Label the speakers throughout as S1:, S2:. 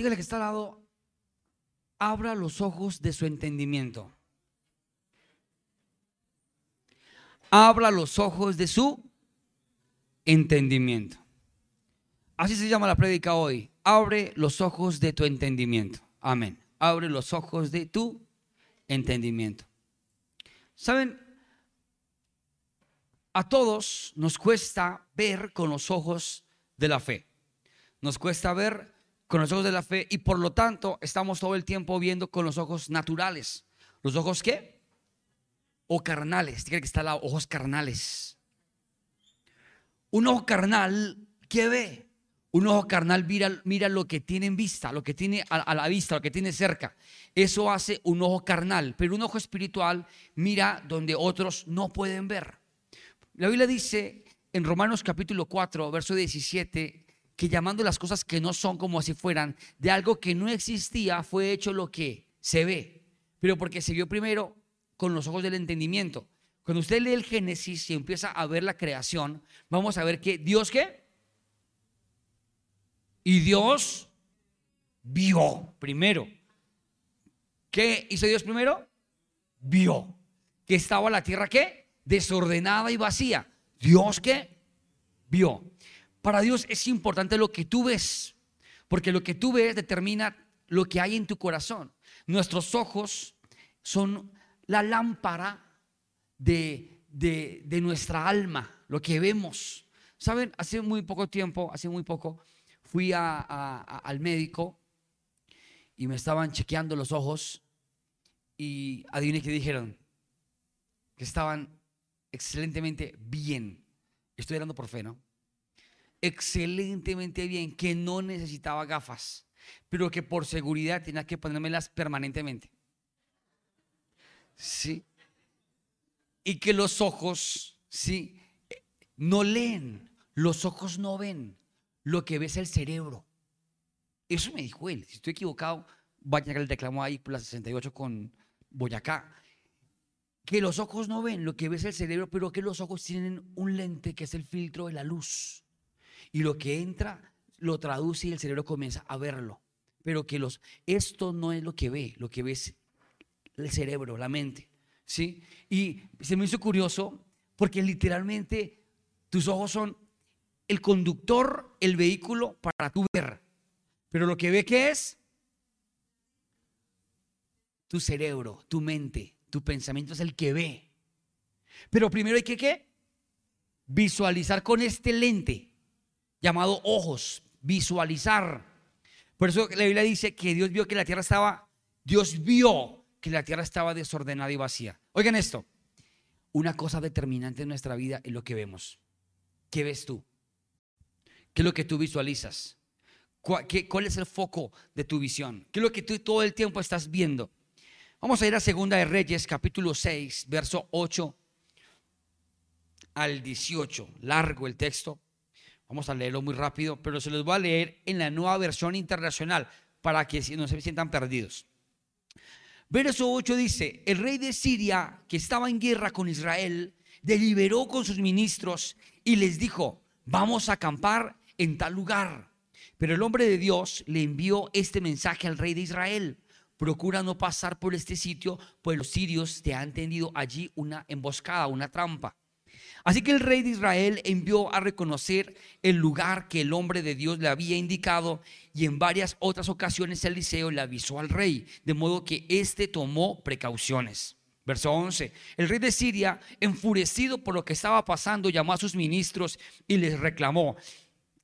S1: Dígale que está al lado, abra los ojos de su entendimiento. Abra los ojos de su entendimiento. Así se llama la prédica hoy. Abre los ojos de tu entendimiento. Amén. Abre los ojos de tu entendimiento. ¿Saben? A todos nos cuesta ver con los ojos de la fe. Nos cuesta ver con los ojos de la fe y por lo tanto estamos todo el tiempo viendo con los ojos naturales. ¿Los ojos qué? O carnales. Tiene que estar los ojos carnales. Un ojo carnal, ¿qué ve? Un ojo carnal mira, mira lo que tiene en vista, lo que tiene a, a, la vista, lo que tiene cerca. Eso hace un ojo carnal. Pero un ojo espiritual mira donde otros no pueden ver. La Biblia dice en Romanos capítulo 4, verso 17, que llamando las cosas que no son como si fueran, de algo que no existía, fue hecho lo que se ve. Pero porque se vio primero con los ojos del entendimiento. Cuando usted lee el Génesis y empieza a ver la creación, vamos a ver que Dios qué? Y Dios vio primero. ¿Qué hizo Dios primero? Vio que estaba la tierra qué? Desordenada y vacía. Dios qué? Vio. Para Dios es importante lo que tú ves, porque lo que tú ves determina lo que hay en tu corazón. Nuestros ojos son la lámpara de, de, nuestra alma, lo que vemos. Saben, hace muy poco tiempo, hace muy poco, fui a, al médico y me estaban chequeando los ojos y adivine qué dijeron, que estaban excelentemente bien. Estoy hablando por fe, ¿no? Excelentemente bien, que no necesitaba gafas, pero que por seguridad tenía que ponérmelas permanentemente. Sí. Y que los ojos, sí, no leen, los ojos no ven, lo que ves el cerebro. Eso me dijo él. Si estoy equivocado, vaya que el reclamo ahí por la 68 con Boyacá. Que los ojos no ven lo que ves el cerebro, pero que los ojos tienen un lente que es el filtro de la luz. Y lo que entra lo traduce y el cerebro comienza a verlo. Pero que los esto no es lo que ve, lo que ves el cerebro, la mente, ¿sí? Y se me hizo curioso porque literalmente tus ojos son el conductor, el vehículo para tu ver. Pero lo que ve que es tu cerebro, tu mente, tu pensamiento es el que ve. Pero primero hay que ¿qué? visualizar con este lente llamado ojos, visualizar. Por eso la Biblia dice que Dios vio que la tierra estaba, Dios vio que la tierra estaba desordenada y vacía. Oigan esto, una cosa determinante en nuestra vida es lo que vemos. ¿Qué ves tú? ¿Qué es lo que tú visualizas? ¿Cuál, qué, ¿Cuál, es el foco de tu visión? ¿Qué es lo que tú todo el tiempo estás viendo? Vamos a ir a Segunda de Reyes, capítulo 6, verso 8 al 18. Largo el texto. Vamos a leerlo muy rápido, pero se los voy a leer en la nueva versión internacional para que no se sientan perdidos. Verso 8 dice, el rey de Siria, que estaba en guerra con Israel, deliberó con sus ministros y les dijo, vamos a acampar en tal lugar. Pero el hombre de Dios le envió este mensaje al rey de Israel. Procura no pasar por este sitio, pues los sirios te han tendido allí una emboscada, una trampa. Así que el rey de Israel envió a reconocer el lugar que el hombre de Dios le había indicado y en varias otras ocasiones Eliseo le avisó al rey, de modo que éste tomó precauciones. Verso 11. El rey de Siria, enfurecido por lo que estaba pasando, llamó a sus ministros y les reclamó.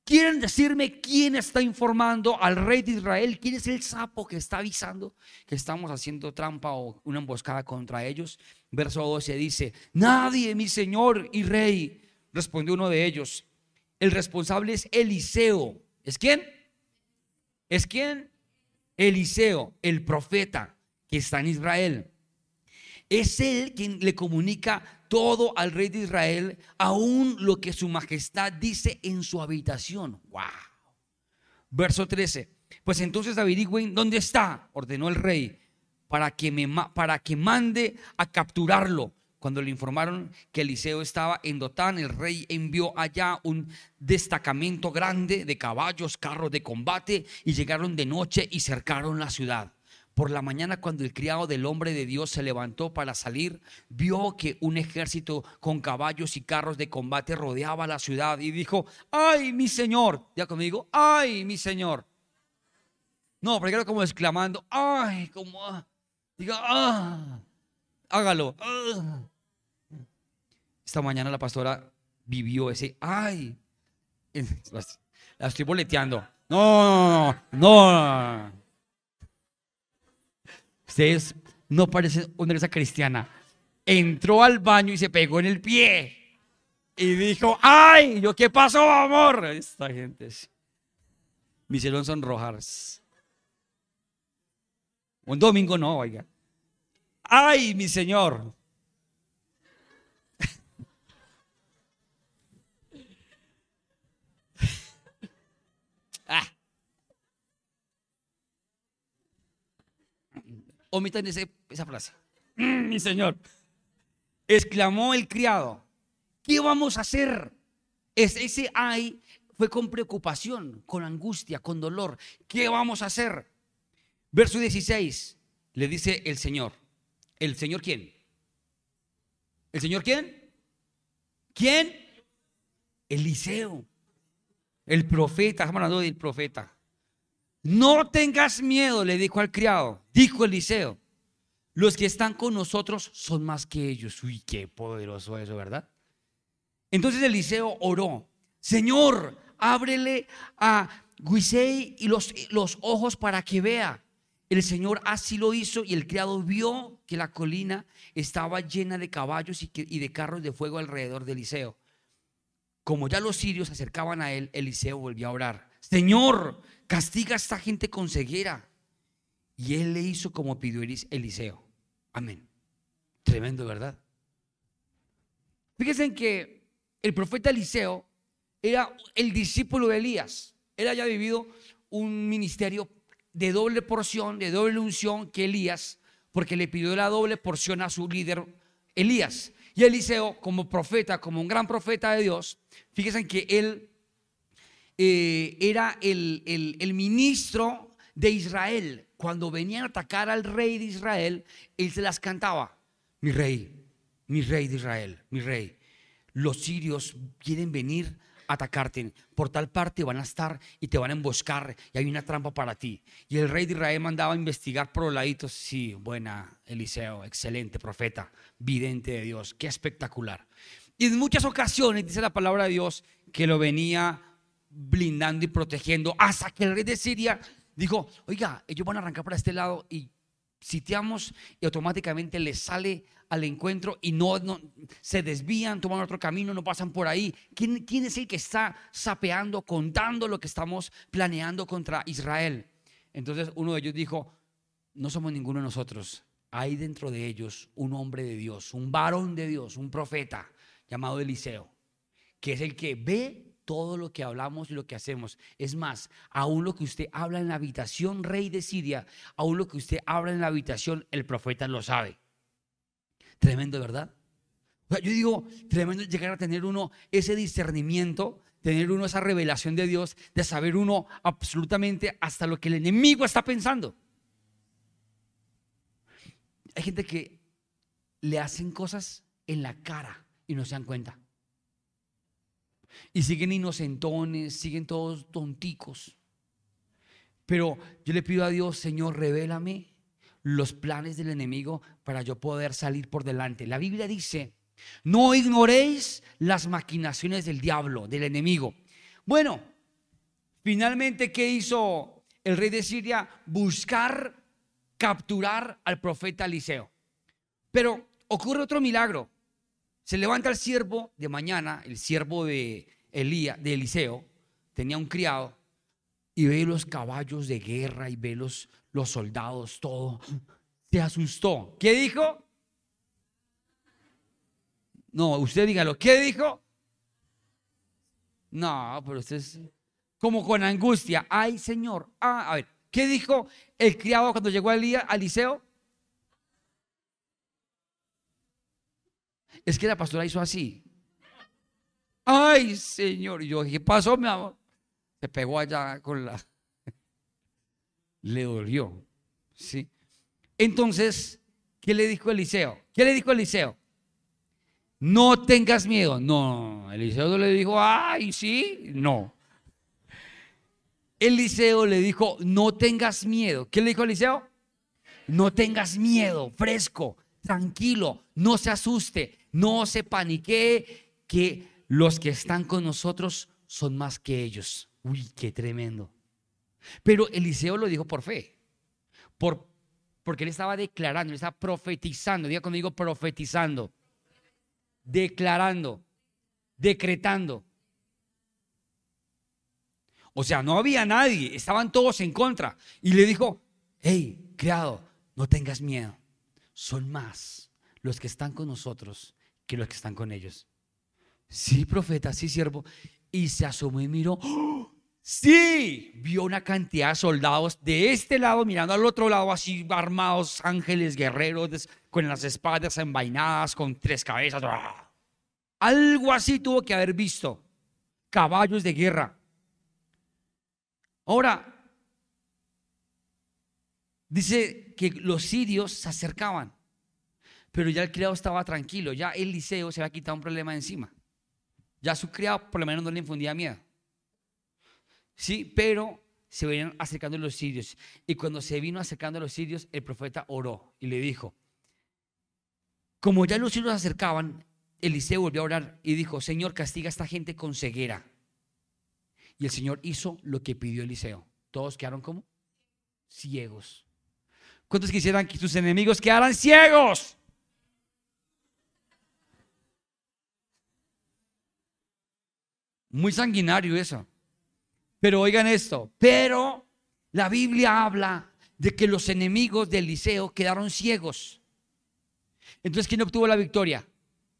S1: ¿Quieren decirme quién está informando al rey de Israel? ¿Quién es el sapo que está avisando que estamos haciendo trampa o una emboscada contra ellos? Verso 12 dice, nadie, mi señor y rey, respondió uno de ellos. El responsable es Eliseo. ¿Es quién? ¿Es quién? Eliseo, el profeta que está en Israel. Es él quien le comunica todo al rey de Israel, aún lo que su majestad dice en su habitación. Wow. Verso 13. Pues entonces averigüen dónde está, ordenó el rey, para que, me, para que mande a capturarlo. cuando le informaron que Eliseo estaba en Dotán, el rey envió allá un destacamento grande de caballos, carros de combate y llegaron de noche y cercaron la ciudad. Por la mañana cuando el criado del hombre de Dios se levantó para salir, vio que un ejército con caballos y carros de combate rodeaba la ciudad y dijo, ay mi señor, ya conmigo, ay mi señor. No, primero como exclamando, ay, como, ah". Diga, ah, hágalo. Ah. Esta mañana la pastora vivió ese, ay, la estoy boleteando. No, no, no. Ustedes no parecen una iglesia cristiana. Entró al baño y se pegó en el pie. Y dijo, ¡ay! Yo, ¿qué pasó, amor? Esta gente. Me hicieron sonrojar. Un domingo no, oiga. ¡Ay, mi Señor! ah. Omitan esa frase. Mm, mi Señor. Exclamó el criado. ¿Qué vamos a hacer? ese ay fue con preocupación, con angustia, con dolor. ¿Qué vamos a hacer? Verso 16. Le dice el Señor. ¿El Señor quién? ¿El Señor quién? ¿Quién? Eliseo. El profeta. Estamos profeta. No tengas miedo, le dijo al criado, dijo Eliseo. Los que están con nosotros son más que ellos. Uy, qué poderoso eso, ¿verdad? Entonces Eliseo oró, Señor, ábrele a Guisei y los, los ojos para que vea. El Señor así lo hizo y el criado vio que la colina estaba llena de caballos y, de carros de fuego alrededor de Eliseo. Como ya los sirios se acercaban a él, Eliseo volvió a orar. Señor, castiga a esta gente con ceguera. Y él le hizo como pidió Eliseo. Amén. Tremendo, ¿verdad? Fíjense en que el profeta Eliseo era el discípulo de Elías. Él había vivido un ministerio de doble porción, de doble unción que Elías, porque le pidió la doble porción a su líder Elías. Y Eliseo, como profeta, como un gran profeta de Dios, fíjense en que él eh, era el, el ministro de Israel. Cuando venían a atacar al rey de Israel, él se las cantaba. Mi rey, mi rey de Israel, mi rey. Los sirios quieren venir atacarte. Por tal parte van a estar y te van a emboscar y hay una trampa para ti. Y el rey de Israel mandaba a investigar por los laditos. Sí, buena, Eliseo, excelente profeta, vidente de Dios, qué espectacular. Y en muchas ocasiones dice la palabra de Dios que lo venía blindando y protegiendo hasta que el rey de Siria dijo, oiga, ellos van a arrancar para este lado y sitiamos y automáticamente les sale al encuentro y no, se desvían, toman otro camino, no pasan por ahí. ¿Quién, ¿Quién es el que está sapeando, contando lo que estamos planeando contra Israel? Entonces uno de ellos dijo, no somos ninguno de nosotros. Hay dentro de ellos un hombre de Dios, un varón de Dios, un profeta llamado Eliseo, que es el que ve todo lo que hablamos y lo que hacemos. Es más, aún lo que usted habla en la habitación, rey de Siria, aún lo que usted habla en la habitación, el profeta lo sabe. Tremendo, ¿verdad? yo digo, tremendo llegar a tener uno ese discernimiento, tener uno esa revelación de Dios, de saber uno absolutamente hasta lo que el enemigo está pensando. Hay gente que le hacen cosas en la cara y no se dan cuenta. Y siguen inocentones, siguen todos tonticos. Pero yo le pido a Dios, Señor, revélame los planes del enemigo para yo poder salir por delante. La Biblia dice, no ignoréis las maquinaciones del diablo, del enemigo. Bueno, finalmente, ¿qué hizo el rey de Siria? Buscar capturar al profeta Eliseo. Pero ocurre otro milagro. Se levanta el siervo de mañana, el siervo de, Elía, de Eliseo, tenía un criado, y ve los caballos de guerra y ve los, los soldados, todo. Se asustó. ¿Qué dijo? No, usted dígalo. ¿Qué dijo? No, pero usted es como con angustia. Ay, Señor. Ah, a ver, ¿qué dijo el criado cuando llegó a Elías, a Eliseo? Es que la pastora hizo así. Ay, Señor. Y yo, ¿qué pasó, mi amor? Se pegó allá con la... Le dolió. ¿Sí? Entonces, ¿qué le dijo Eliseo? ¿Qué le dijo Eliseo? No tengas miedo. No, Eliseo no le dijo, ay, sí, no. Eliseo le dijo, no tengas miedo. ¿Qué le dijo Eliseo? No tengas miedo, fresco, tranquilo, no se asuste, no se paniquee, que los que están con nosotros son más que ellos. Uy, qué tremendo. Pero Eliseo lo dijo por fe, por, porque él estaba declarando, él estaba profetizando. Diga conmigo, profetizando, declarando, decretando. O sea, no había nadie, estaban todos en contra. Y le dijo, hey, criado, no tengas miedo. Son más los que están con nosotros que los que están con ellos. Sí, profeta, sí, siervo. Y se asomó y miró. ¡Oh! Sí, vio una cantidad de soldados de este lado mirando al otro lado, así armados, ángeles guerreros, con las espadas envainadas, con tres cabezas. Algo así tuvo que haber visto. Caballos de guerra. Ahora, dice que los sirios se acercaban, pero ya el criado estaba tranquilo, ya Eliseo se había quitado un problema encima. Ya su criado por lo menos no le infundía miedo. Sí, pero se venían acercando los sirios. Y cuando se vino acercando los sirios, el profeta oró y le dijo, como ya los sirios se acercaban, Eliseo volvió a orar y dijo, Señor, castiga a esta gente con ceguera. Y el Señor hizo lo que pidió Eliseo. Todos quedaron como ciegos. ¿Cuántos quisieran que sus enemigos quedaran ciegos? Muy sanguinario eso. Pero oigan esto, pero la Biblia habla de que los enemigos de Eliseo quedaron ciegos. Entonces, ¿quién obtuvo la victoria?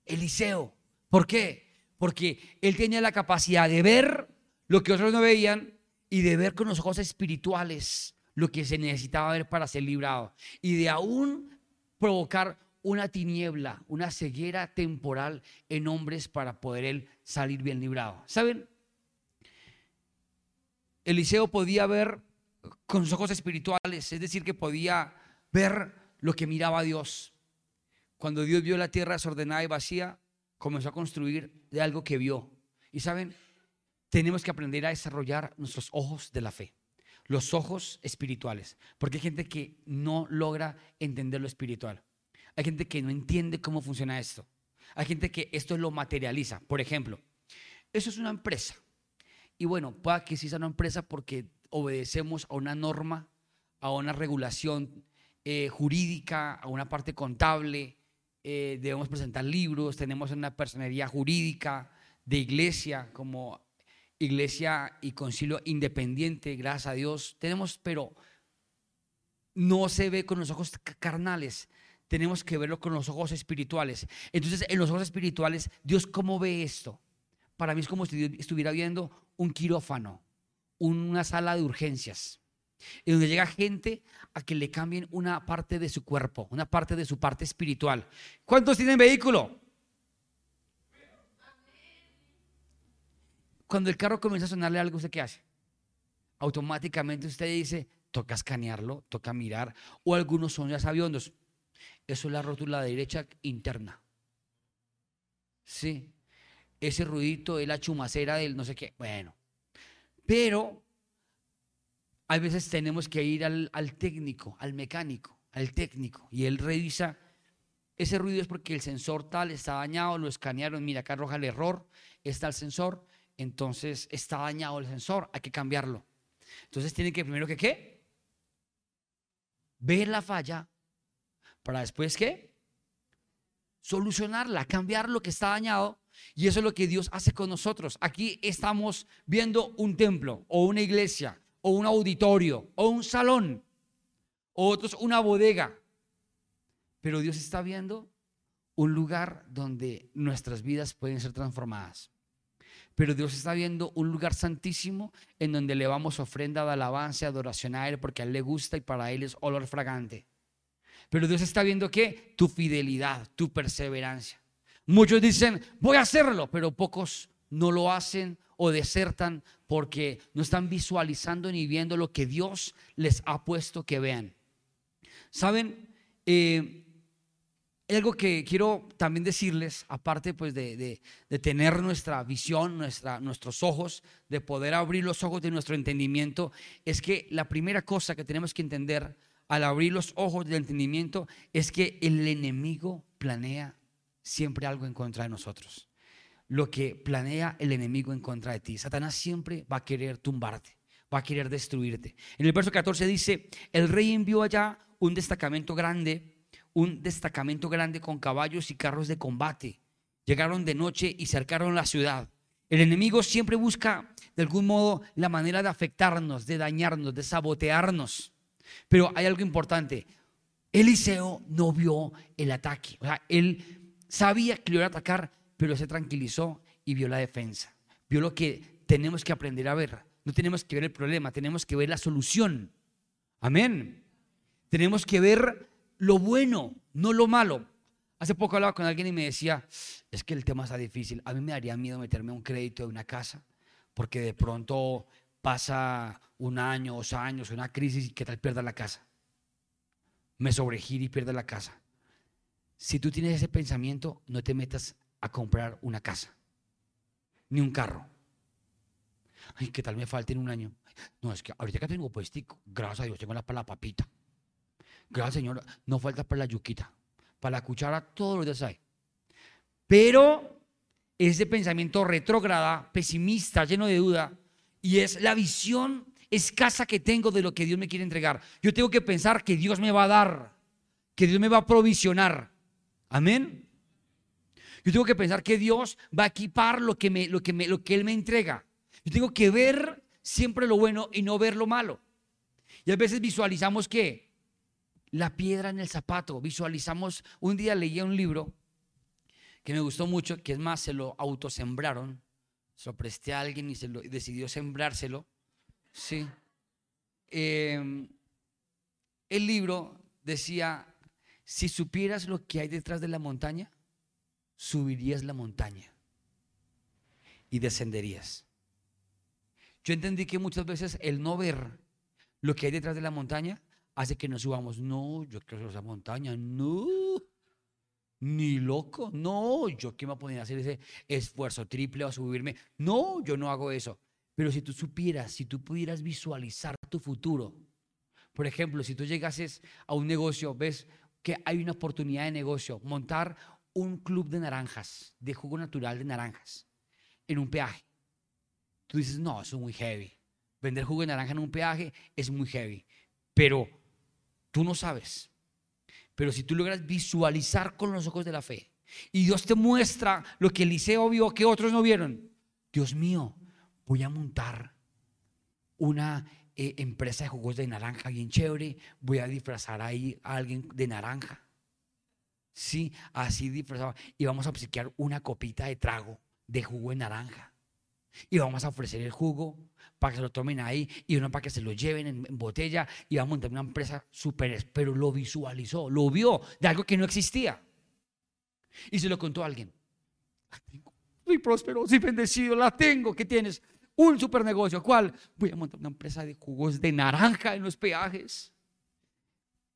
S1: Eliseo. ¿Por qué? Porque él tenía la capacidad de ver lo que otros no veían y de ver con los ojos espirituales lo que se necesitaba ver para ser librado y de aún provocar una tiniebla, una ceguera temporal en hombres para poder él salir bien librado. ¿Saben? Eliseo podía ver con sus ojos espirituales, es decir, que podía ver lo que miraba Dios. Cuando Dios vio la tierra desordenada y vacía, comenzó a construir de algo que vio. Y saben, tenemos que aprender a desarrollar nuestros ojos de la fe, los ojos espirituales, porque hay gente que no logra entender lo espiritual. Hay gente que no entiende cómo funciona esto. Hay gente que esto lo materializa. Por ejemplo, eso es una empresa. Y bueno, puede que sí sea una empresa porque obedecemos a una norma, a una regulación eh, jurídica, a una parte contable, eh, debemos presentar libros, tenemos una personería jurídica de iglesia como iglesia y concilio independiente, gracias a Dios. Tenemos, pero no se ve con los ojos carnales, tenemos que verlo con los ojos espirituales. Entonces, en los ojos espirituales, Dios, ¿cómo ve esto? Para mí es como si estuviera viendo un quirófano, una sala de urgencias, en donde llega gente a que le cambien una parte de su cuerpo, una parte de su parte espiritual. ¿Cuántos tienen vehículo? Cuando el carro comienza a sonarle algo, ¿usted qué hace? Automáticamente usted dice, toca escanearlo, toca mirar, o algunos son ya sabiondos. Eso es la rótula derecha interna. Sí. Ese ruidito es la chumacera del no sé qué. Bueno. Pero a veces tenemos que ir al, al técnico, al mecánico, al técnico, y él revisa. Ese ruido es porque el sensor tal está dañado, lo escanearon, mira, acá arroja el error, está el sensor, entonces está dañado el sensor, hay que cambiarlo. Entonces tiene que primero que qué? Ver la falla para después qué? Solucionarla, cambiar lo que está dañado. Y eso es lo que Dios hace con nosotros. Aquí estamos viendo un templo o una iglesia o un auditorio o un salón o otros una bodega. Pero Dios está viendo un lugar donde nuestras vidas pueden ser transformadas. Pero Dios está viendo un lugar santísimo en donde le vamos ofrenda de alabanza, adoración a Él, porque a Él le gusta y para Él es olor fragante. Pero Dios está viendo que tu fidelidad, tu perseverancia. Muchos dicen, voy a hacerlo, pero pocos no lo hacen o desertan porque no están visualizando ni viendo lo que Dios les ha puesto que vean. Saben, eh, algo que quiero también decirles, aparte pues de, tener nuestra visión, nuestra, nuestros ojos, de poder abrir los ojos de nuestro entendimiento, es que la primera cosa que tenemos que entender al abrir los ojos del entendimiento es que el enemigo planea siempre algo en contra de nosotros. Lo que planea el enemigo en contra de ti. Satanás siempre va a querer tumbarte, va a querer destruirte. En el verso 14 dice, el rey envió allá un destacamento grande un destacamento grande con caballos y carros de combate. Llegaron de noche y cercaron la ciudad. El enemigo siempre busca de algún modo la manera de afectarnos, de dañarnos, de sabotearnos. Pero hay algo importante. Eliseo no vio el ataque. O sea, él sabía que le iba a atacar, pero se tranquilizó y vio la defensa. Vio lo que tenemos que aprender a ver. No tenemos que ver el problema, tenemos que ver la solución. Amén. Tenemos que ver lo bueno, no lo malo. Hace poco hablaba con alguien y me decía, es que el tema está difícil. A mí me daría miedo meterme un crédito de una casa, porque de pronto pasa un año, dos años, una crisis y que tal pierda la casa. Me sobregire y pierda la casa. Si tú tienes ese pensamiento, no te metas a comprar una casa, ni un carro. Ay, ¿qué tal me falta en un año? No, es que ahorita que tengo puestico, gracias a Dios, tengo la para la papita. Gracias, Señor. No falta para la yuquita. Para la cuchara, todos los días hay. Pero ese pensamiento retrógrada, pesimista, lleno de duda, y es la visión escasa que tengo de lo que Dios me quiere entregar. Yo tengo que pensar que Dios me va a dar, que Dios me va a provisionar. Amén. Yo tengo que pensar que Dios va a equipar lo que, me, lo que, me, lo que Él me entrega. Yo tengo que ver siempre lo bueno y no ver lo malo. Y a veces visualizamos que la piedra en el zapato. Visualizamos, un día leía un libro que me gustó mucho, que es más, se lo autosembraron. Se lo presté a alguien y, se lo, decidió sembrárselo. Sí. Em, el libro decía, si supieras lo que hay detrás de la montaña, subirías la montaña y descenderías. Yo entendí que muchas veces el no ver lo que hay detrás de la montaña hace que nos subamos. No, yo quiero esa montaña. No, ni loco. No, yo qué me voy a hacer ese esfuerzo triple o subirme. No, yo no hago eso. Pero si tú supieras, si tú pudieras visualizar tu futuro, por ejemplo, si tú llegases a un negocio, ves que hay una oportunidad de negocio, montar un club de naranjas, de jugo natural de naranjas, en un peaje. Tú dices, no, eso es muy heavy. Vender jugo de naranja en un peaje es muy heavy. Pero Tú no sabes. Pero si tú logras visualizar con los ojos de la fe y Dios te muestra lo que Eliseo vio que otros no vieron, Dios mío, voy a montar una eh, empresa de jugos de naranja bien chévere, voy a disfrazar ahí a alguien de naranja. Sí, así disfrazado. Y vamos a obsequiar una copita de trago de jugo de naranja. Y vamos a ofrecer el jugo para que se lo tomen ahí y uno para que se lo lleven en, botella y vamos a montar una empresa súper, pero lo visualizó, lo vio de algo que no existía. Y se lo contó a alguien. Soy próspero, soy bendecido, la tengo. ¿Qué tienes? Un super negocio. ¿Cuál? Voy a montar una empresa de jugos de naranja en los peajes.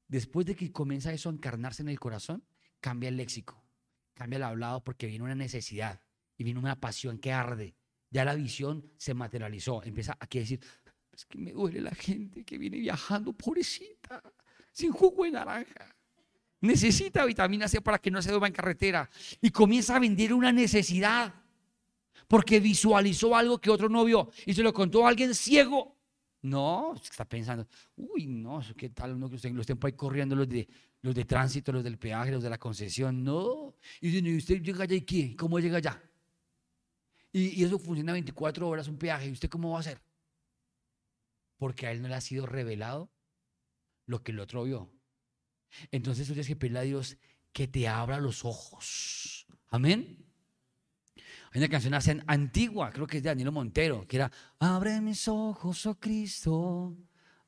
S1: Después de que comienza eso a encarnarse en el corazón, cambia el léxico, cambia el hablado porque viene una necesidad y viene una pasión que arde ya la visión se materializó. Empieza aquí a decir, es que me duele la gente que viene viajando, pobrecita, sin jugo de naranja. Necesita vitamina C para que no se duerma en carretera. Y comienza a vender una necesidad. Porque visualizó algo que otro no vio. Y se lo contó a alguien ciego. No, está pensando, uy, no, ¿qué tal? No, que los tiempos ahí corriendo los de, tránsito, los del peaje, los de la concesión. No. Y usted llega allá y qué? ¿Cómo llega allá? Y, eso funciona 24 horas, un peaje. ¿Y usted cómo va a hacer? Porque a él no le ha sido revelado lo que el otro vio. Entonces tú tienes que pedirle a Dios que te abra los ojos. Amén. Hay una canción antigua, creo que es de Danilo Montero, que era, abre mis ojos, oh Cristo,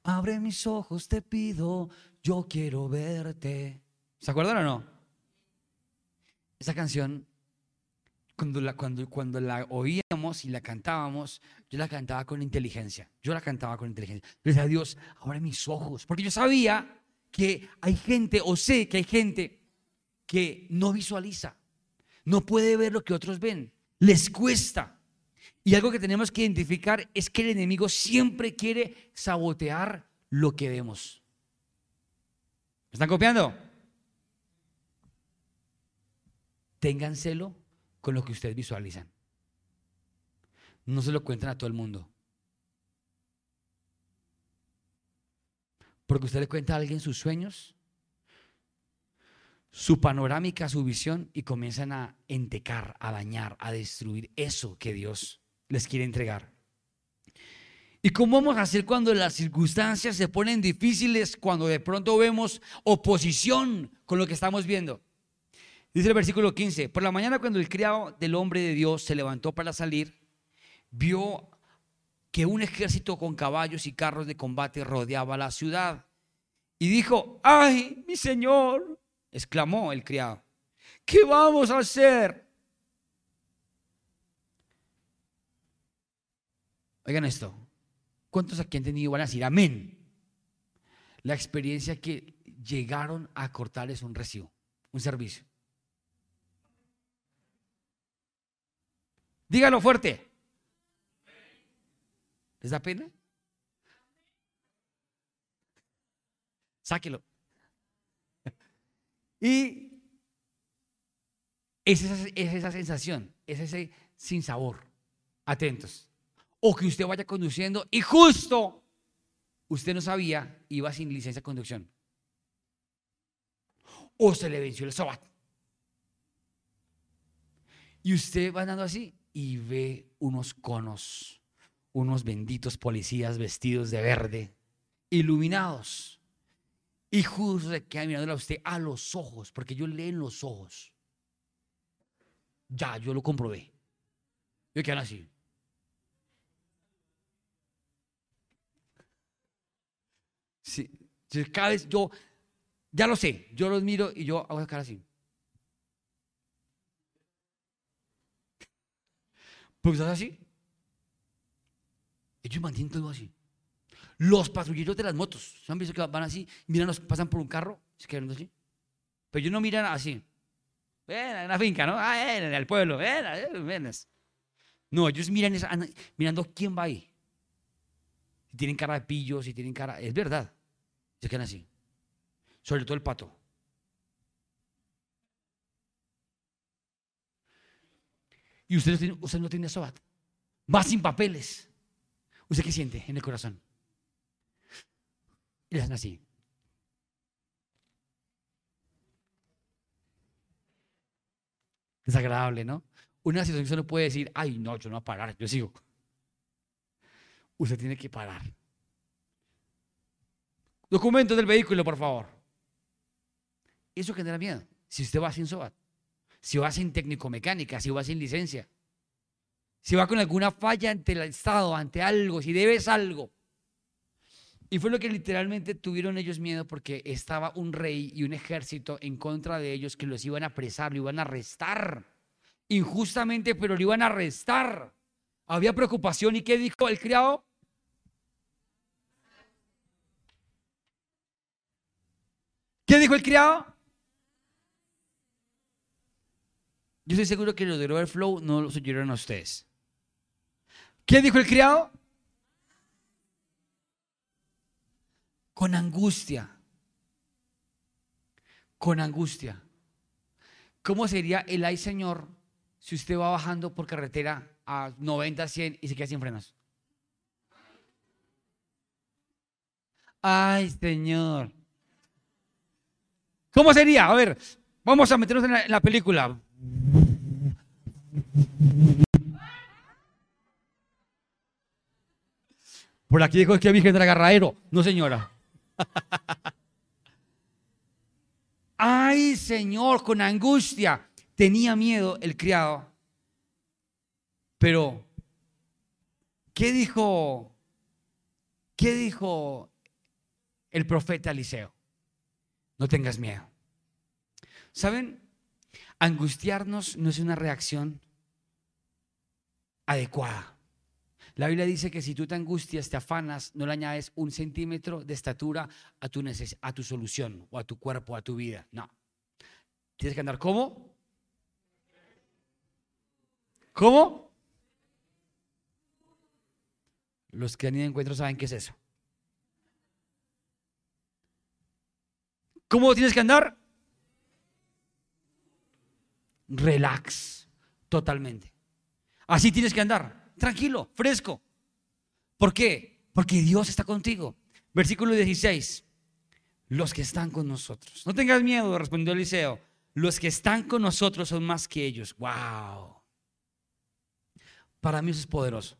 S1: abre mis ojos, te pido, yo quiero verte. ¿Se acuerdan o no? Esa canción cuando la, cuando, cuando la oíamos y la cantábamos, yo la cantaba con inteligencia. Yo la cantaba con inteligencia. Yo decía, Dios, abre mis ojos. Porque yo sabía que hay gente, o sé que hay gente que no visualiza, no puede ver lo que otros ven, les cuesta. Y algo que tenemos que identificar es que el enemigo siempre quiere sabotear lo que vemos. ¿Me están copiando? Ténganselo con lo que ustedes visualizan. No se lo cuenten a todo el mundo. Porque usted le cuenta a alguien sus sueños, su panorámica, su visión y comienzan a entecar, a dañar, a destruir eso que Dios les quiere entregar. ¿Y cómo vamos a hacer cuando las circunstancias se ponen difíciles, cuando de pronto vemos oposición con lo que estamos viendo? Dice el versículo 15, por la mañana cuando el criado del hombre de Dios se levantó para salir, vio que un ejército con caballos y carros de combate rodeaba la ciudad. Y dijo, ay, mi señor, exclamó el criado, ¿qué vamos a hacer? Oigan esto, ¿cuántos aquí han tenido van a decir amén? La experiencia que llegaron a cortarles un recibo, un servicio. Dígalo fuerte. ¿Les da pena? Sáquelo. Y es esa, es esa sensación, es ese sin sabor. Atentos. O que usted vaya conduciendo y justo usted no sabía, iba sin licencia de conducción. O se le venció el SOAT. Y usted va andando así y ve unos conos, unos benditos policías vestidos de verde, iluminados. Y justo se queda mirándole a usted a los ojos, porque yo leo en los ojos. Ya, yo lo comprobé. Yo quedan así. Sí, cada vez yo, ya lo sé, yo los miro y yo hago la cara así. Porque estás así. Ellos mantienen todo así. Los patrulleros de las motos, ¿se han visto que van así? Miran, los pasan por un carro, se quedan así. Pero ellos no miran así. Ven, en la finca, ¿no? Ah, en el pueblo, ven, ven. No, ellos miran mirando quién va ahí. Si tienen cara de pillo, si tienen cara. Es verdad. Se quedan así. Sobre todo el pato. y usted, usted no tiene SOAT, va sin papeles. ¿Usted qué siente en el corazón? Y así. Desagradable, ¿no? Una situación que usted no puede decir, ay, no, yo no voy a parar, yo sigo. Usted tiene que parar. Documentos del vehículo, por favor. Eso genera miedo. Si usted va sin SOAT si va sin técnico mecánica, si va sin licencia, si va con alguna falla ante el Estado, ante algo, si debes algo. Y fue lo que literalmente tuvieron ellos miedo porque estaba un rey y un ejército en contra de ellos que los iban a apresar, lo iban a arrestar. Injustamente, pero lo iban a arrestar. Había preocupación. ¿Y qué dijo el criado? ¿Qué dijo el criado? Yo estoy seguro que los de Flow no los oyeron a ustedes. ¿Qué dijo el criado? Con angustia. Con angustia. ¿Cómo sería el ay Señor si usted va bajando por carretera a 90, 100 y se queda sin frenos? Ay Señor. ¿Cómo sería? A ver, vamos a meternos en la película. Por aquí dijo que Virgen era agarradero. No, señora. Ay, Señor, con angustia. Tenía miedo el criado. Pero, ¿qué dijo? ¿Qué dijo el profeta Eliseo? No tengas miedo. ¿Saben? Angustiarnos no es una reacción adecuada. La Biblia dice que si tú te angustias, te afanas, no le añades un centímetro de estatura a tu, a tu solución o a tu cuerpo, a tu vida. No. Tienes que andar como. ¿Cómo? Los que han ido a encuentro saben qué es eso. ¿Cómo tienes que andar? Relax, totalmente. Así tienes que andar, tranquilo, fresco. ¿Por qué? Porque Dios está contigo. Versículo 16. Los que están con nosotros. No tengas miedo, respondió Eliseo. Los que están con nosotros son más que ellos. Wow. Para mí eso es poderoso.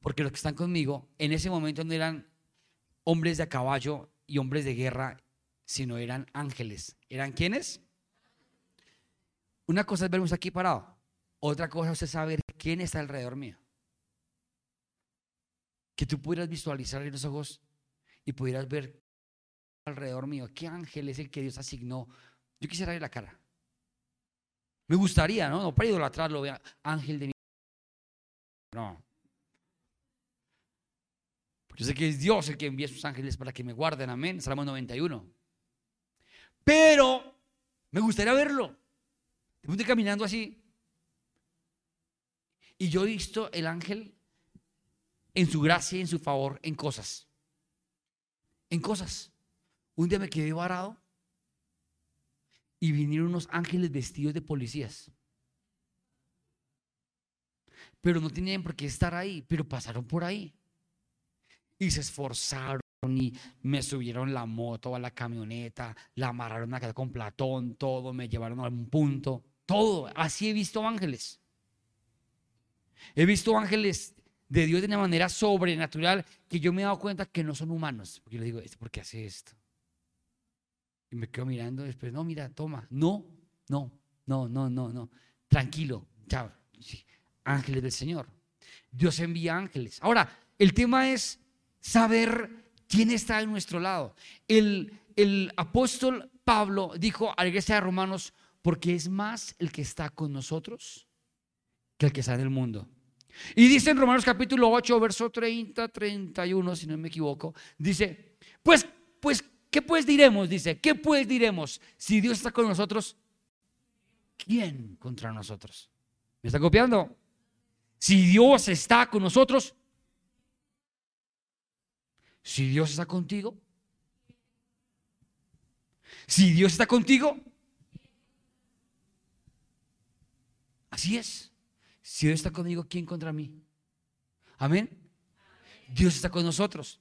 S1: Porque los que están conmigo en ese momento no eran hombres de a caballo y hombres de guerra, sino eran ángeles. ¿Eran quiénes? Una cosa es vernos aquí parado. Otra cosa es saber quién está alrededor mío. Que tú pudieras visualizar en los ojos y pudieras ver alrededor mío qué ángel es el que Dios asignó. Yo quisiera ver la cara. Me gustaría, ¿no? No para idolatrarlo, vea, ángel de mi. No. Yo sé que es Dios el que envía a sus ángeles para que me guarden. Amén. Salmo 91. Pero me gustaría verlo. Estoy caminando así. Y yo he visto el ángel en su gracia y en su favor en cosas. En cosas. Un día me quedé varado y vinieron unos ángeles vestidos de policías. Pero no tenían por qué estar ahí, pero pasaron por ahí y se esforzaron y me subieron la moto a la camioneta, la amarraron acá con Platón, todo, me llevaron a un punto, todo. Así he visto ángeles. He visto ángeles de Dios de una manera sobrenatural que yo me he dado cuenta que no son humanos. Porque yo le digo, ¿por qué hace esto? Y me quedo mirando después, no, mira, toma. No, no, no, no, no, no. Tranquilo, chao. Ángeles del Señor. Dios envía ángeles. Ahora, el tema es saber quién está en nuestro lado. El, el apóstol Pablo dijo a la iglesia de Romanos, porque es más el que está con nosotros que el que está en el mundo. Y dice en Romanos capítulo 8, verso 30, 31, si no me equivoco, dice, pues, pues, ¿qué pues diremos? Dice, ¿qué pues diremos? Si Dios está con nosotros, ¿quién contra nosotros? ¿Me está copiando? Si Dios está con nosotros, si Dios está contigo, si Dios está contigo, así es. Si Dios está conmigo, ¿quién contra mí? Amén. Dios está con nosotros.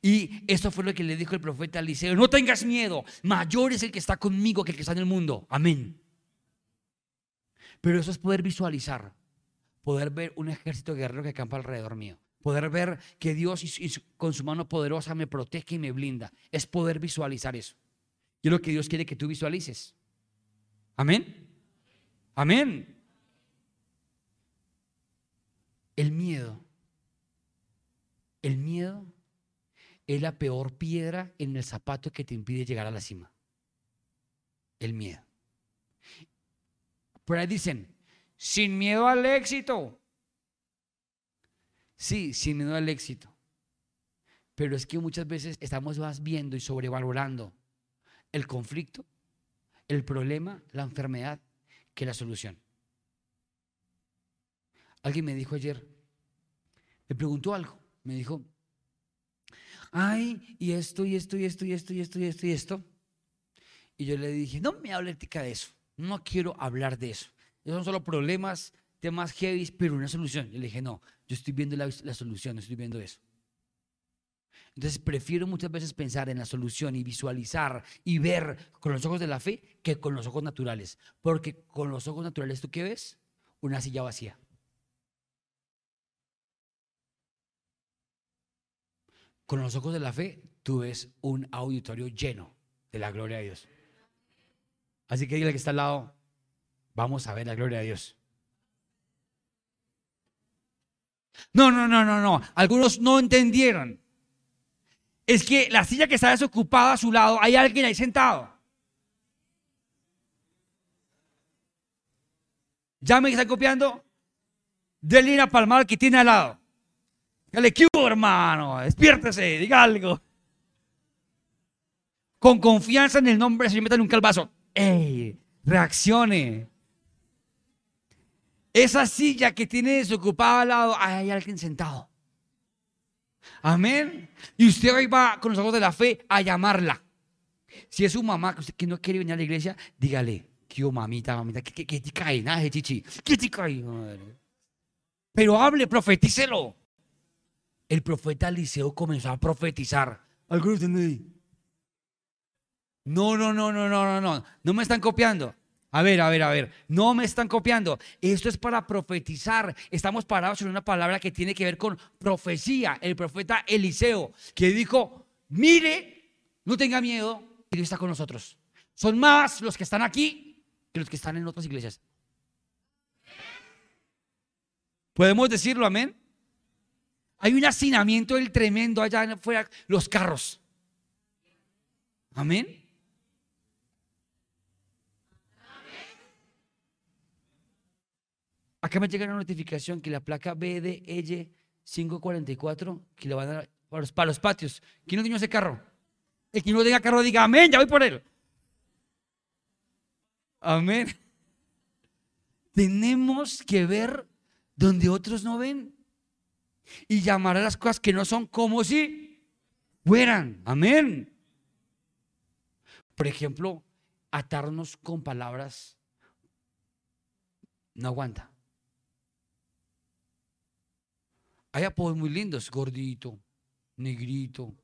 S1: Y esto fue lo que le dijo el profeta Eliseo. No tengas miedo, mayor es el que está conmigo que el que está en el mundo. Amén. Pero eso es poder visualizar, poder ver un ejército guerrero que acampa alrededor mío. Poder ver que Dios con su mano poderosa me protege y me blinda. Es poder visualizar eso. Y es lo que Dios quiere que tú visualices. Amén. Amén. El miedo. El miedo es la peor piedra en el zapato que te impide llegar a la cima. El miedo. Por ahí dicen, sin miedo al éxito. Sí, sin miedo al éxito. Pero es que muchas veces estamos más viendo y sobrevalorando el conflicto, el problema, la enfermedad, que la solución. Alguien me dijo ayer, me preguntó algo, me dijo, ay, y esto, y esto, y esto, y esto, y esto, y esto, y esto. Y yo le dije, no me hable de eso, no quiero hablar de eso. Esos son solo problemas, temas heavy, pero una solución. Yo le dije, no, yo estoy viendo la, solución, estoy viendo eso. Entonces prefiero muchas veces pensar en la solución y visualizar y ver con los ojos de la fe que con los ojos naturales. Porque con los ojos naturales, ¿tú qué ves? Una silla vacía. Con los ojos de la fe, tú ves un auditorio lleno de la gloria de Dios. Así que dile que está al lado, vamos a ver la gloria de Dios. No, no, no, no, no. Algunos no entendieron. Es que la silla que está desocupada a su lado, hay alguien ahí sentado. ¿Ya me están copiando? Dele una palmada al que tiene al lado. Dale, ¿qué hubo, hermano? Despiértese, diga algo. Con confianza en el nombre del Señor, métale un calvazo. ¡Ey! Reaccione. Esa silla que tiene desocupada al lado, hay alguien sentado. Amén. Y usted hoy va con los ojos de la fe a llamarla. Si es su mamá que usted que no quiere venir a la iglesia, dígale, ¿qué mamita, mamita? ¿Qué, qué, te cae? Nada, chichi. ¿Qué te cae? Pero hable, profetícelo. El profeta Eliseo comenzó a profetizar. ¿Alguno de No, no, no, no, no, no, no. No me están copiando. A ver, a ver, a ver. No me están copiando. Esto es para profetizar. Estamos parados en una palabra que tiene que ver con profecía. El profeta Eliseo, que dijo, mire, no tenga miedo, Dios está con nosotros. Son más los que están aquí que los que están en otras iglesias. ¿Podemos decirlo, amén? Hay un hacinamiento del tremendo allá afuera, los carros. Amén. Acá me llega una notificación que la placa BDL 544, que van a dar para los, patios. ¿Quién no tiene ese carro? El que no tenga carro diga amén, ya voy por él. Amén. Tenemos que ver donde otros no ven. Y llamar a las cosas que no son como si fueran. Amén. Por ejemplo, atarnos con palabras no aguanta. Hay apodos muy lindos, gordito, negrito.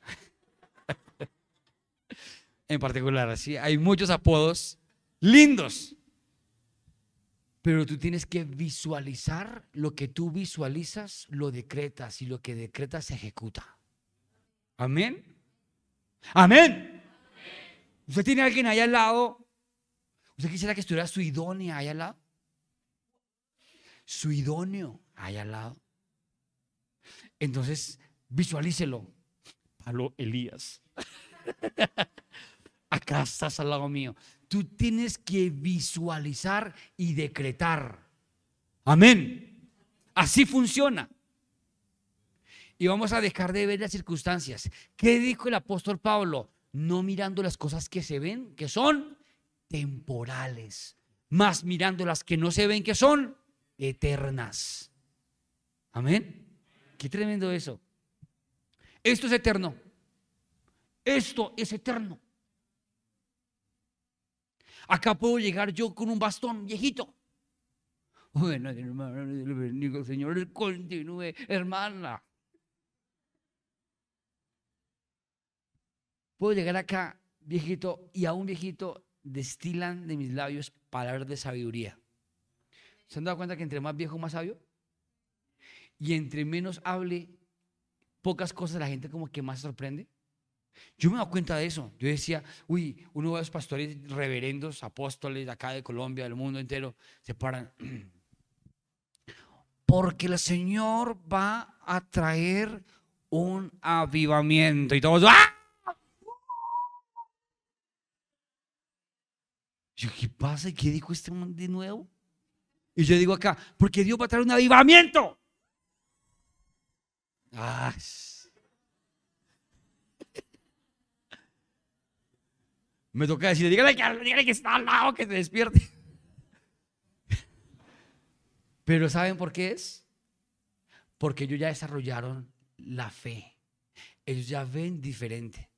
S1: en particular, así hay muchos apodos lindos. Pero tú tienes que visualizar lo que tú visualizas, lo decretas y lo que decretas se ejecuta. Amén. Amén. Usted tiene a alguien ahí al lado. ¿Usted quisiera que estuviera su idónea ahí al lado? Su idóneo ahí al lado. Entonces, visualícelo. Pablo Elías. Acá estás al lado mío. Tú tienes que visualizar y decretar. Amén. Así funciona. Y vamos a dejar de ver las circunstancias. ¿Qué dijo el apóstol Pablo? No mirando las cosas que se ven, que son temporales, más mirando las que no se ven, que son eternas. Amén. Qué tremendo eso. Esto es eterno. Esto es eterno. Acá puedo llegar yo con un bastón viejito. Bueno, hermano, le bendiga, Señor, continúe, hermana. Puedo llegar acá, viejito, y a un viejito destilan de mis labios palabras de sabiduría. ¿Se han dado cuenta que entre más viejo, más sabio? Y entre menos hable pocas cosas, la gente como que más sorprende. Yo me he dado cuenta de eso. Yo decía, uy, uno de los pastores reverendos, apóstoles acá de Colombia, del mundo entero, se paran. Porque el Señor va a traer un avivamiento. Y todos, ¡ah! Yo, ¿qué pasa? ¿Y qué dijo este mundo de nuevo? Y yo digo acá, porque Dios va a traer un avivamiento. ¡Ah! Me toca decir, dígale que, que está al lado, que se despierte. Pero ¿saben por qué es? Porque ellos ya desarrollaron la fe. Ellos ya ven diferente.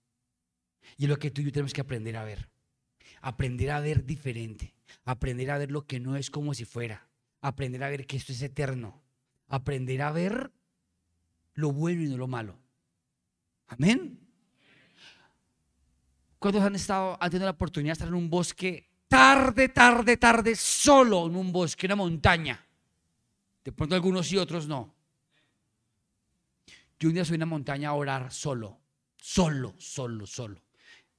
S1: Y es lo que tú y yo tenemos que aprender a ver. Aprender a ver diferente. Aprender a ver lo que no es como si fuera. Aprender a ver que esto es eterno. Aprender a ver lo bueno y no lo malo. Amén. ¿Cuántos han estado, han tenido la oportunidad de estar en un bosque tarde, tarde, tarde, solo en un bosque, una montaña? De pronto algunos y otros no. Yo un día subí a una montaña a orar solo, solo, solo, solo.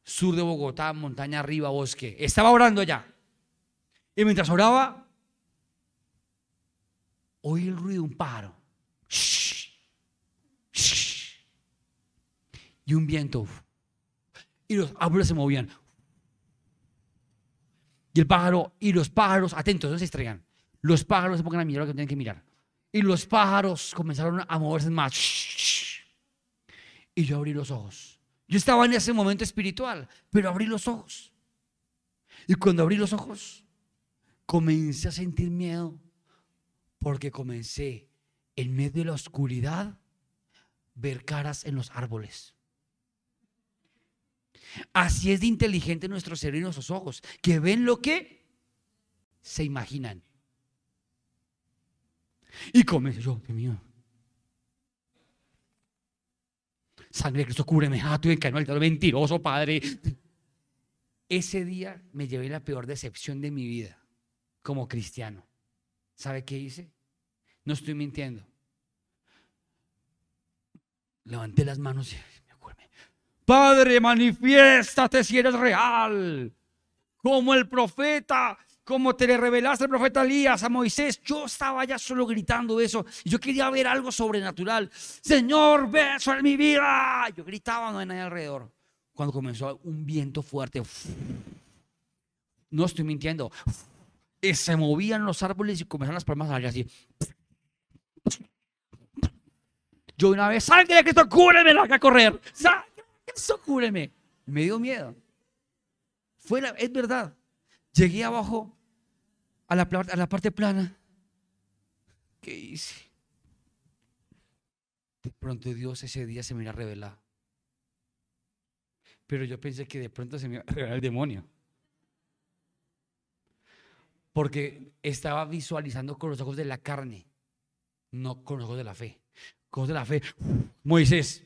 S1: Sur de Bogotá, montaña arriba, bosque. Estaba orando allá. Y mientras oraba, oí el ruido de un pájaro. Y un viento y los árboles se movían. Y el pájaro, y los pájaros, atentos, no se estrellan. Los pájaros se pongan a mirar lo que tienen que mirar. Y los pájaros comenzaron a moverse más. Y yo abrí los ojos. Yo estaba en ese momento espiritual, pero abrí los ojos. Y cuando abrí los ojos, comencé a sentir miedo porque comencé en medio de la oscuridad ver caras en los árboles. Así es de inteligente nuestro cerebro y nuestros ojos, que ven lo que se imaginan. Y comencé yo, Dios mío. Sangre de Cristo, cúbreme. Ah, que el mentiroso, Padre. Ese día me llevé la peor decepción de mi vida como cristiano. ¿Sabe qué hice? No estoy mintiendo. Levanté las manos y. Padre, manifiéstate si eres real. Como el profeta, como te le revelaste el profeta Elías a Moisés. Yo estaba ya solo gritando eso. Yo quería ver algo sobrenatural. Señor, beso en mi vida. Yo gritaba, no hay alrededor. Cuando comenzó un viento fuerte. No estoy mintiendo. Y se movían los árboles y comenzaron las palmas a así. Yo una vez, sangre de Cristo, cúreme la a correr. Sangre de cúreme. Me dio miedo. Fue es verdad. Llegué abajo a la, a la parte plana. ¿Qué hice? De pronto Dios ese día se me iba a revelar. Pero yo pensé que de pronto se me iba a revelar el demonio. Porque estaba visualizando con los ojos de la carne, no con los ojos de la fe cosas de la fe. Moisés,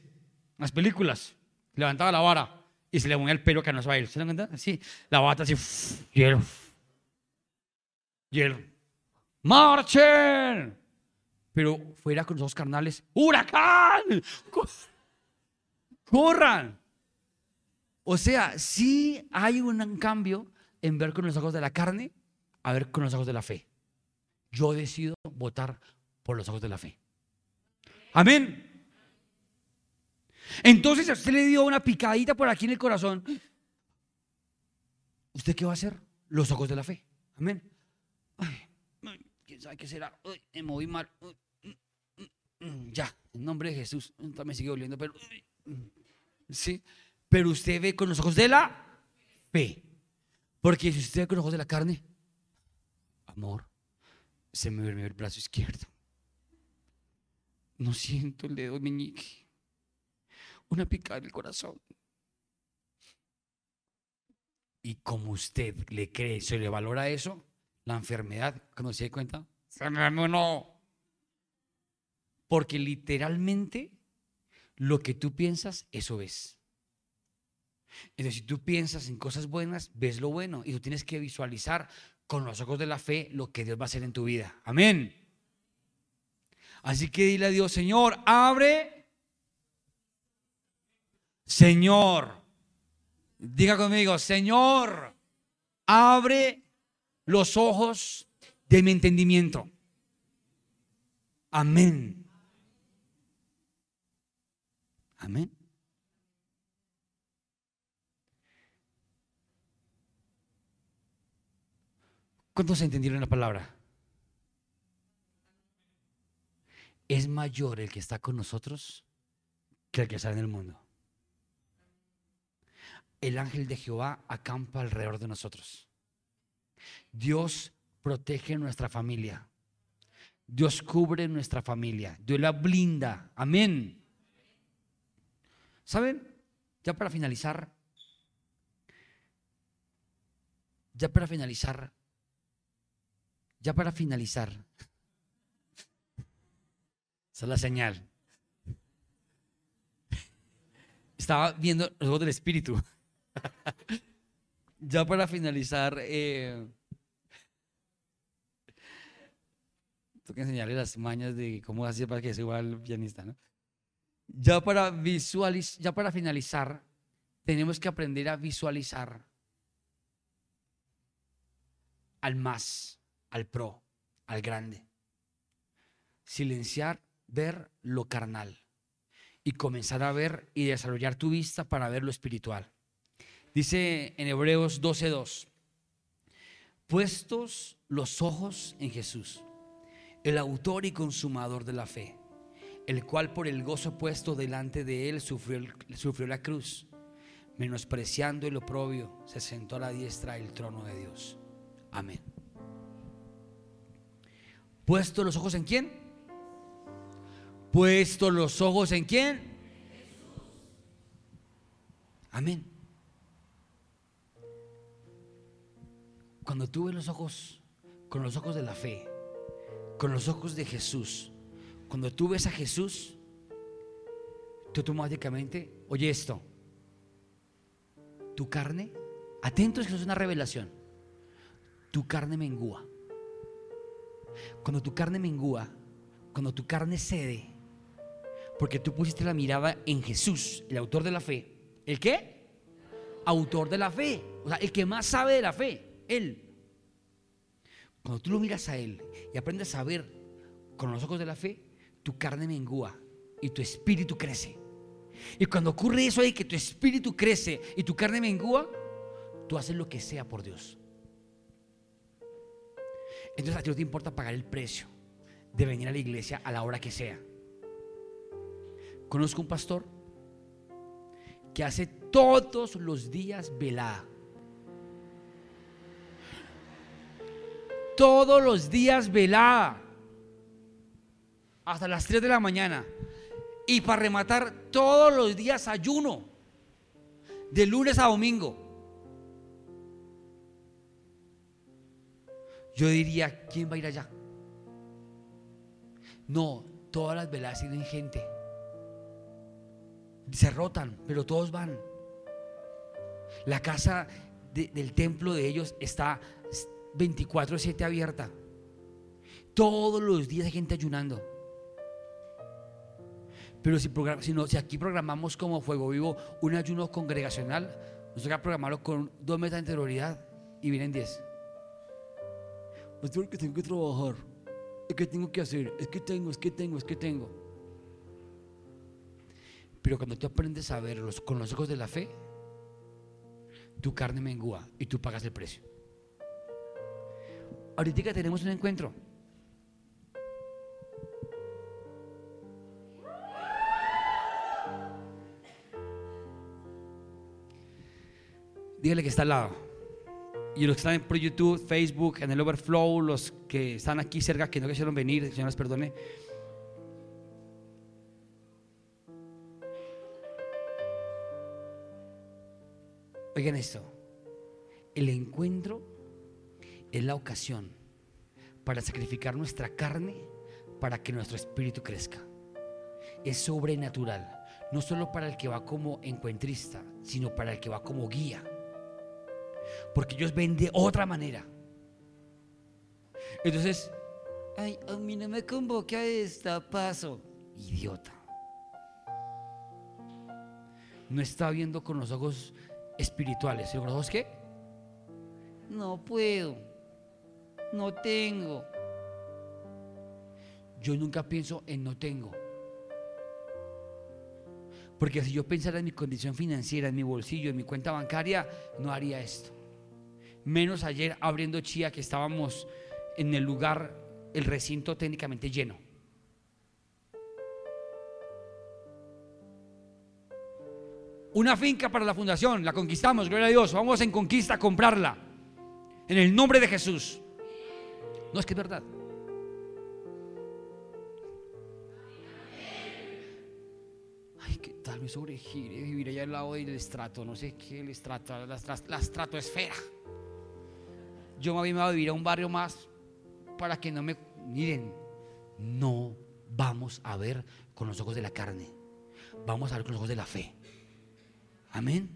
S1: las películas, levantaba la vara y se le ponía el pelo que no se va a ir. ¿Se dan cuenta? Así, la bata así, hielo. Hielo. ¡Marchen! Pero fuera con los ojos carnales, ¡huracán! ¡Corran! O sea, sí hay un cambio en ver con los ojos de la carne a ver con los ojos de la fe. Yo decido votar por los ojos de la fe. Amén. Entonces a usted le dio una picadita por aquí en el corazón. ¿Usted qué va a hacer? Los ojos de la fe. Amén. ¿Quién sabe qué será? me moví mal. Mm, mm, mm, ya, en nombre de Jesús. Me sigue oliendo, pero. Sí. Pero usted ve con los ojos de la fe. Porque si usted ve con los ojos de la carne, amor, se me duerme el brazo izquierdo. No siento el dedo meñique. Una picada en el corazón. Y como usted le cree, se le valora eso, la enfermedad, cuando se da cuenta, se no. Porque literalmente lo que tú piensas, eso ves. Entonces, si tú piensas en cosas buenas, ves lo bueno. Y tú tienes que visualizar con los ojos de la fe lo que Dios va a hacer en tu vida. Amén. Así que dile a Dios, Señor, abre. Señor, diga conmigo, Señor, abre los ojos de mi entendimiento. Amén. Amén. ¿Cuántos entendieron la palabra? es mayor el que está con nosotros que el que está en el mundo. El ángel de Jehová acampa alrededor de nosotros. Dios protege nuestra familia. Dios cubre nuestra familia. Dios la blinda. Amén. ¿Saben? Ya para finalizar. Ya para finalizar. Ya para finalizar. Esa es la señal. Estaba viendo los ojos del Espíritu. ya para finalizar, eh, tengo que enseñarle las mañas de cómo hacer para que sea igual pianista, ¿no? Ya para visualizar, ya para finalizar, tenemos que aprender a visualizar al más, al pro, al grande. Silenciar ver lo carnal y comenzar a ver y desarrollar tu vista para ver lo espiritual. Dice en Hebreos 12:2, puestos los ojos en Jesús, el autor y consumador de la fe, el cual por el gozo puesto delante de él sufrió, la cruz, menospreciando el oprobio, se sentó a la diestra del trono de Dios. Amén. ¿Puesto los ojos en quién? ¿Puesto los ojos en quién? Amén. Cuando tú ves los ojos con los ojos de la fe, con los ojos de Jesús, cuando tú ves a Jesús, tú automáticamente, oye esto, tu carne, atentos que es una revelación, tu carne mengúa. Cuando tu carne mengúa, cuando tu carne cede, porque tú pusiste la mirada en Jesús, el autor de la fe. ¿El qué? Autor de la fe. O sea, el que más sabe de la fe. Él. Cuando tú lo miras a Él y aprendes a ver con los ojos de la fe, tu carne mengúa y tu espíritu crece. Y cuando ocurre eso ahí, que tu espíritu crece y tu carne mengúa, tú haces lo que sea por Dios. Entonces a ti no te importa pagar el precio de venir a la iglesia a la hora que sea. Conozco un pastor que hace todos los días velada. Todos los días velada. Hasta las 3 de la mañana. Y para rematar, todos los días ayuno. De lunes a domingo. Yo diría, ¿quién va a ir allá? No, todas las veladas tienen gente. Se rotan, pero todos van. La casa del templo de ellos está 24/7 abierta. Todos los días hay gente ayunando. Pero si, aquí programamos como fuego vivo un ayuno congregacional, nos toca programarlo con dos metas de anterioridad y vienen 10. Es que tengo que trabajar. Es que tengo que hacer. Es que tengo, es que tengo, es que tengo. Pero cuando tú aprendes a verlos con los ojos de la fe, tu carne mengua y tú pagas el precio. Ahorita tenemos un encuentro. Dígale que está al lado. Y los que están por YouTube, Facebook, en el Overflow, los que están aquí cerca, que no quisieron venir, Señor les perdone. Oigan esto, el encuentro es la ocasión para sacrificar nuestra carne para que nuestro espíritu crezca. Es sobrenatural, no solo para el que va como encuentrista, sino para el que va como guía porque ellos ven de otra manera. Entonces, ay, a mí no me convoque a esta paso. Idiota. No está viendo con los ojos espirituales. ¿Con los ojos qué? No puedo. No tengo. Yo nunca pienso en no tengo. Porque si yo pensara en mi condición financiera, en mi bolsillo, en mi cuenta bancaria, no haría esto menos ayer abriendo Chía que estábamos en el lugar, el recinto técnicamente lleno. Una finca para la fundación, la conquistamos, gloria a Dios, vamos en conquista a comprarla. En el nombre de Jesús. No es que es verdad. Ay, qué tal me sobregire vivir allá al lado del estrato, no sé qué el estrato, la, la estratosfera yo me había a vivir a un barrio más para que no me... Miren, no vamos a ver con los ojos de la carne, vamos a ver con los ojos de la fe. Amén.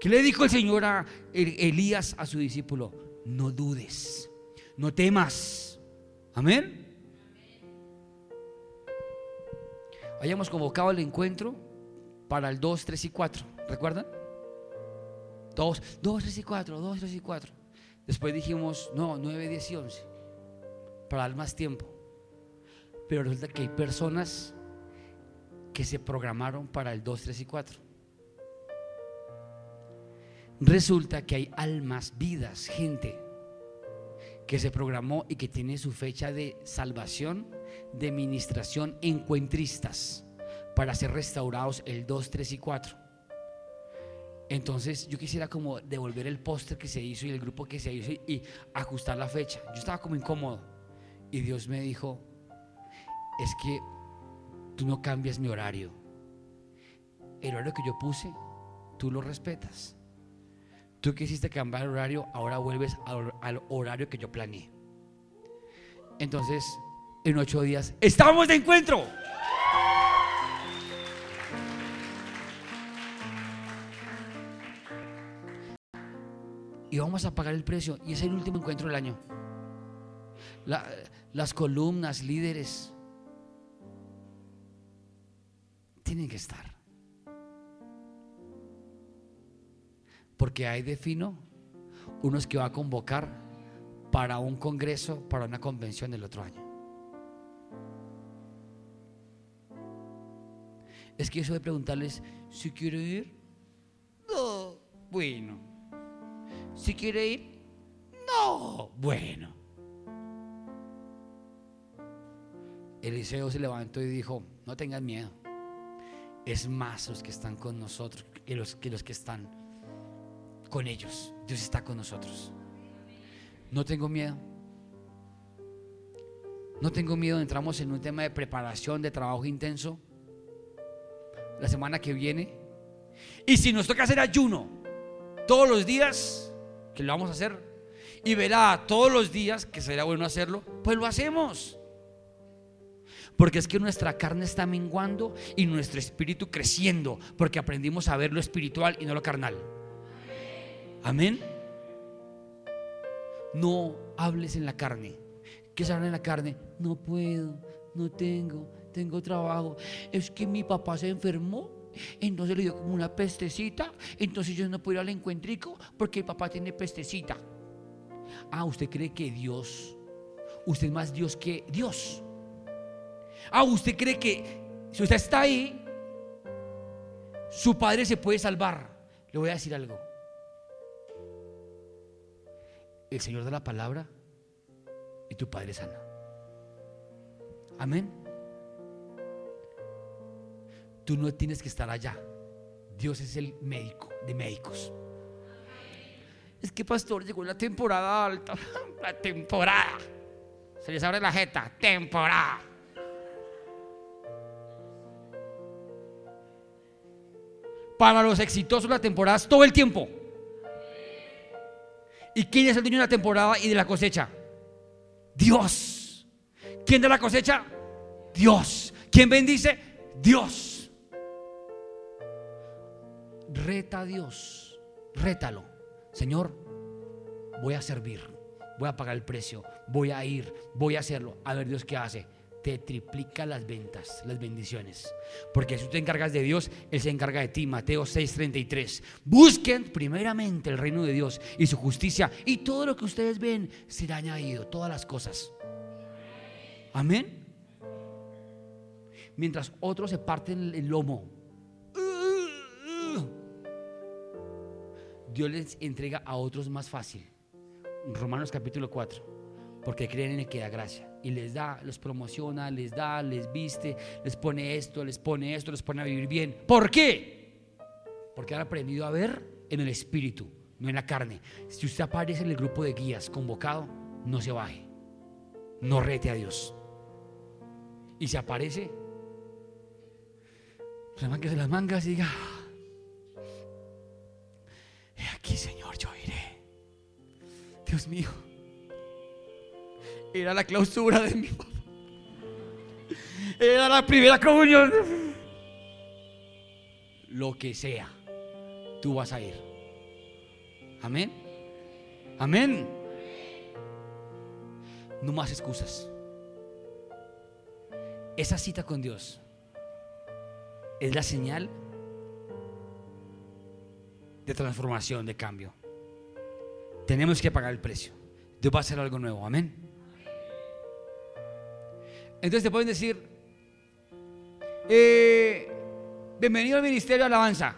S1: ¿Qué le dijo el Señor a Elías a su discípulo? No dudes, no temas. Amén. Hayamos convocado el encuentro para el 2, 3 y 4. ¿Recuerdan? 2, 2, 3 y 4, 2, 3 y 4. Después dijimos, no, 9, 10 y 11, para dar más tiempo. Pero resulta que hay personas que se programaron para el 2, 3 y 4. Resulta que hay almas, vidas, gente que se programó y que tiene su fecha de salvación, de ministración, encuentristas, para ser restaurados el 2, 3 y 4. Entonces yo quisiera como devolver el póster que se hizo y el grupo que se hizo y, ajustar la fecha. Yo estaba como incómodo y Dios me dijo, es que tú no cambias mi horario. El horario que yo puse, tú lo respetas. Tú quisiste cambiar el horario, ahora vuelves al, horario que yo planeé. Entonces, en ocho días, estamos de encuentro. y vamos a pagar el precio. Y es el último encuentro del año. las columnas, líderes, tienen que estar. Porque hay de fino unos que va a convocar para un congreso, para una convención del otro año. Es que eso de preguntarles si quiero ir, no, bueno. Si quiere ir, no, bueno. Eliseo se levantó y dijo, no tengan miedo. Es más los que están con nosotros que, los que están con ellos. Dios está con nosotros. No tengo miedo. No tengo miedo. Entramos en un tema de preparación, de trabajo intenso. La semana que viene. Y si nos toca hacer ayuno todos los días, que lo vamos a hacer, y verá todos los días que sería bueno hacerlo, pues lo hacemos. Porque es que nuestra carne está menguando y nuestro espíritu creciendo, porque aprendimos a ver lo espiritual y no lo carnal. Amén. No hables en la carne. ¿Qué se habla en la carne? No puedo, no tengo, tengo trabajo. Es que mi papá se enfermó entonces le dio como una pestecita. Entonces yo no puedo ir al encuentrico porque el papá tiene pestecita. Ah, usted cree que Dios, usted es más Dios que Dios. Ah, usted cree que si usted está ahí, su padre se puede salvar. Le voy a decir algo. El Señor da la palabra y tu padre sana. Amén. Tú no tienes que estar allá. Dios es el médico de médicos. Es que, pastor, llegó la temporada alta. La temporada. Se les abre la jeta. Temporada. Para los exitosos la temporada es todo el tiempo. ¿Y quién es el dueño de la temporada y de la cosecha? Dios. ¿Quién de la cosecha? Dios. ¿Quién bendice? Dios reta a Dios, rétalo. Señor, voy a servir, voy a pagar el precio, voy a ir, voy a hacerlo. A ver Dios qué hace. Te triplica las ventas, las bendiciones. Porque si tú te encargas de Dios, Él se encarga de ti. Mateo 6:33. Busquen primeramente el reino de Dios y su justicia. Y todo lo que ustedes ven será añadido. Todas las cosas. Amén. Mientras otros se parten el lomo Dios les entrega a otros más fácil. Romanos capítulo 4. Porque creen en el que da gracia. Y les da, los promociona, les da, les viste, les pone esto, les pone esto, les pone a vivir bien. ¿Por qué? Porque han aprendido a ver en el espíritu, no en la carne. Si usted aparece en el grupo de guías convocado, no se baje. No rete a Dios. Y si aparece, se mangas las mangas y diga, aquí, Señor, yo iré. Dios mío, era la clausura de mi papá. Era la primera comunión. Lo que sea, tú vas a ir. Amén. Amén. No más excusas. Esa cita con Dios es la señal de transformación, de cambio. Tenemos que pagar el precio. Dios va a hacer algo nuevo. Amén. Entonces te pueden decir, eh, bienvenido al ministerio de alabanza.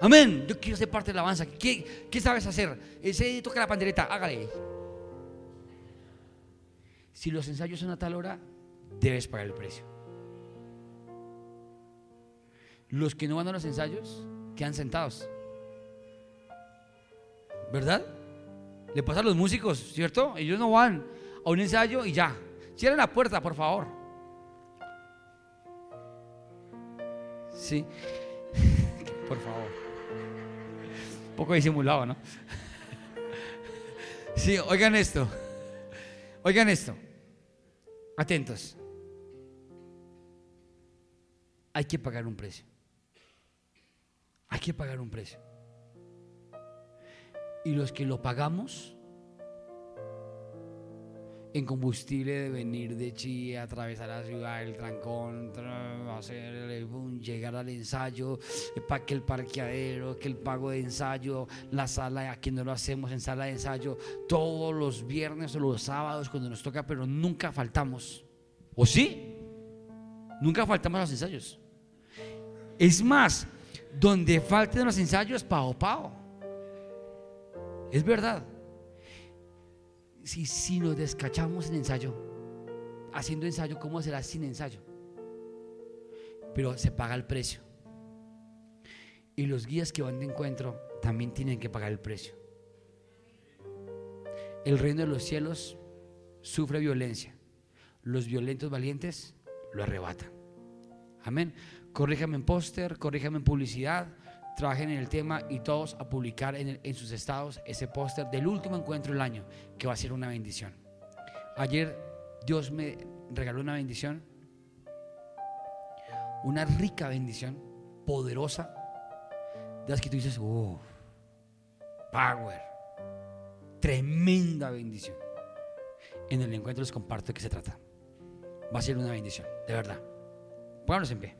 S1: Amén. Yo quiero ser parte de la alabanza. ¿Qué, qué sabes hacer? Ese toca la pandereta, hágale. Si los ensayos son a tal hora, debes pagar el precio. Los que no van a los ensayos quedan sentados. ¿Verdad? Le pasa a los músicos, ¿cierto? Ellos no van a un ensayo y ya. Cierren la puerta, por favor. Sí. Por favor. Un poco disimulado, ¿no? Sí, oigan esto. Oigan esto. Atentos. Hay que pagar un precio. Hay que pagar un precio. Y los que lo pagamos en combustible de venir de Chía, atravesar la ciudad, el trancón, hacer, llegar al ensayo, para que el parqueadero, que el pago de ensayo, la sala, aquí no lo hacemos en sala de ensayo, todos los viernes o los sábados cuando nos toca, pero nunca faltamos. ¿O sí? Nunca faltamos a los ensayos. Es más, donde falten los ensayos, pao, pao. Es verdad. Si, si nos descachamos en ensayo, haciendo ensayo, ¿cómo será sin ensayo? Pero se paga el precio. Y los guías que van de encuentro también tienen que pagar el precio. El reino de los cielos sufre violencia. Los violentos valientes lo arrebatan. Amén. Corríjame en póster, corríjame en publicidad, trabajen en el tema y todos a publicar en, sus estados ese póster del último encuentro del año, que va a ser una bendición. Ayer Dios me regaló una bendición, una rica bendición, poderosa, de las que tú dices, oh, power, tremenda bendición. En el encuentro les comparto de qué se trata. Va a ser una bendición, de verdad. Pónganos en pie.